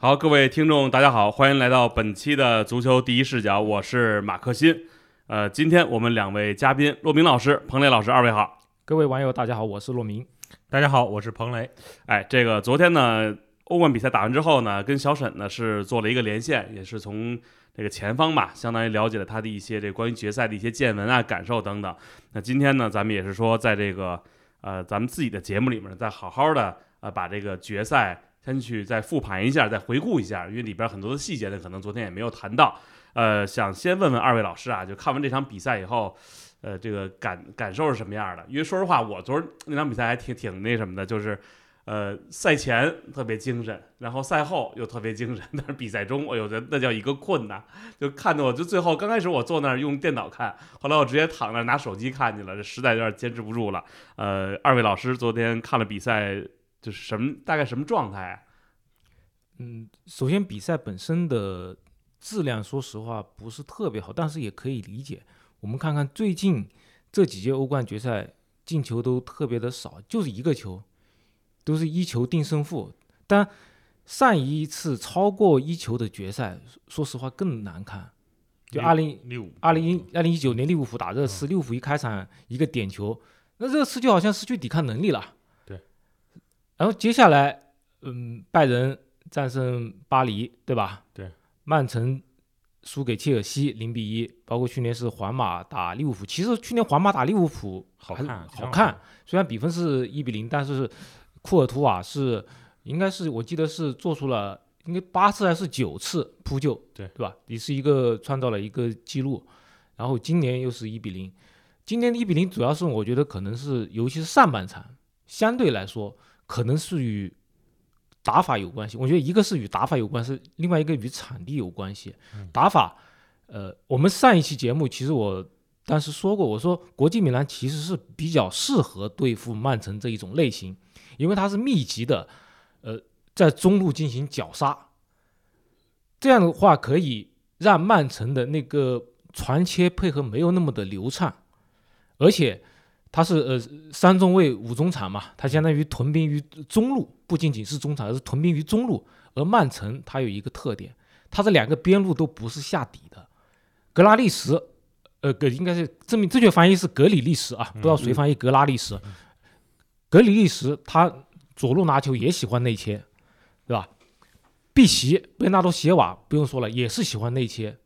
好，各位听众，大家好，欢迎来到本期的足球第一视角，我是马克新。呃，今天我们两位嘉宾，骆明老师、彭磊老师，二位好。各位网友，大家好，我是骆明。大家好，我是彭磊。哎，这个昨天呢，欧冠比赛打完之后呢，跟小沈呢是做了一个连线，也是从这个前方吧，相当于了解了他的一些这关于决赛的一些见闻啊、感受等等。那今天呢，咱们也是说，在这个呃咱们自己的节目里面，再好好的呃把这个决赛。先去再复盘一下，再回顾一下，因为里边很多的细节呢，可能昨天也没有谈到。呃，想先问问二位老师啊，就看完这场比赛以后，呃，这个感感受是什么样的？因为说实话，我昨儿那场比赛还挺挺那什么的，就是呃，赛前特别精神，然后赛后又特别精神，但是比赛中，哎呦，那那叫一个困难，就看得我就最后刚开始我坐那儿用电脑看，后来我直接躺那儿拿手机看去了，这实在有点坚持不住了。呃，二位老师昨天看了比赛。就是什么大概什么状态啊？嗯，首先比赛本身的质量，说实话不是特别好，但是也可以理解。我们看看最近这几届欧冠决赛进球都特别的少，就是一个球，都是一球定胜负。但上一次超过一球的决赛，说实话更难看。就二零二零一二零一九年利物浦打热刺，利物浦一开场一个点球，那热刺就好像失去抵抗能力了。然后接下来，嗯，拜仁战胜巴黎，对吧？对。曼城输给切尔西零比一，包括去年是皇马打利物浦。其实去年皇马打利物浦好看，好看。虽然比分是一比零，但是库尔图瓦是应该是我记得是做出了应该八次还是九次扑救，对对吧？也是一个创造了一个记录。然后今年又是一比零，今年的一比零主要是我觉得可能是尤其是上半场相对来说。可能是与打法有关系，我觉得一个是与打法有关系，另外一个与场地有关系。打法，呃，我们上一期节目其实我当时说过，我说国际米兰其实是比较适合对付曼城这一种类型，因为它是密集的，呃，在中路进行绞杀，这样的话可以让曼城的那个传切配合没有那么的流畅，而且。他是呃三中卫五中场嘛，他相当于屯兵于中路，不仅仅是中场，而是屯兵于中路。而曼城他有一个特点，他这两个边路都不是下底的。格拉利什，呃，格应该是正正确翻译是格里利什啊，不知道谁翻译格拉利什。格里利什他左路拿球也喜欢内切，对吧？碧奇贝纳多席瓦不用说了，也是喜欢内切。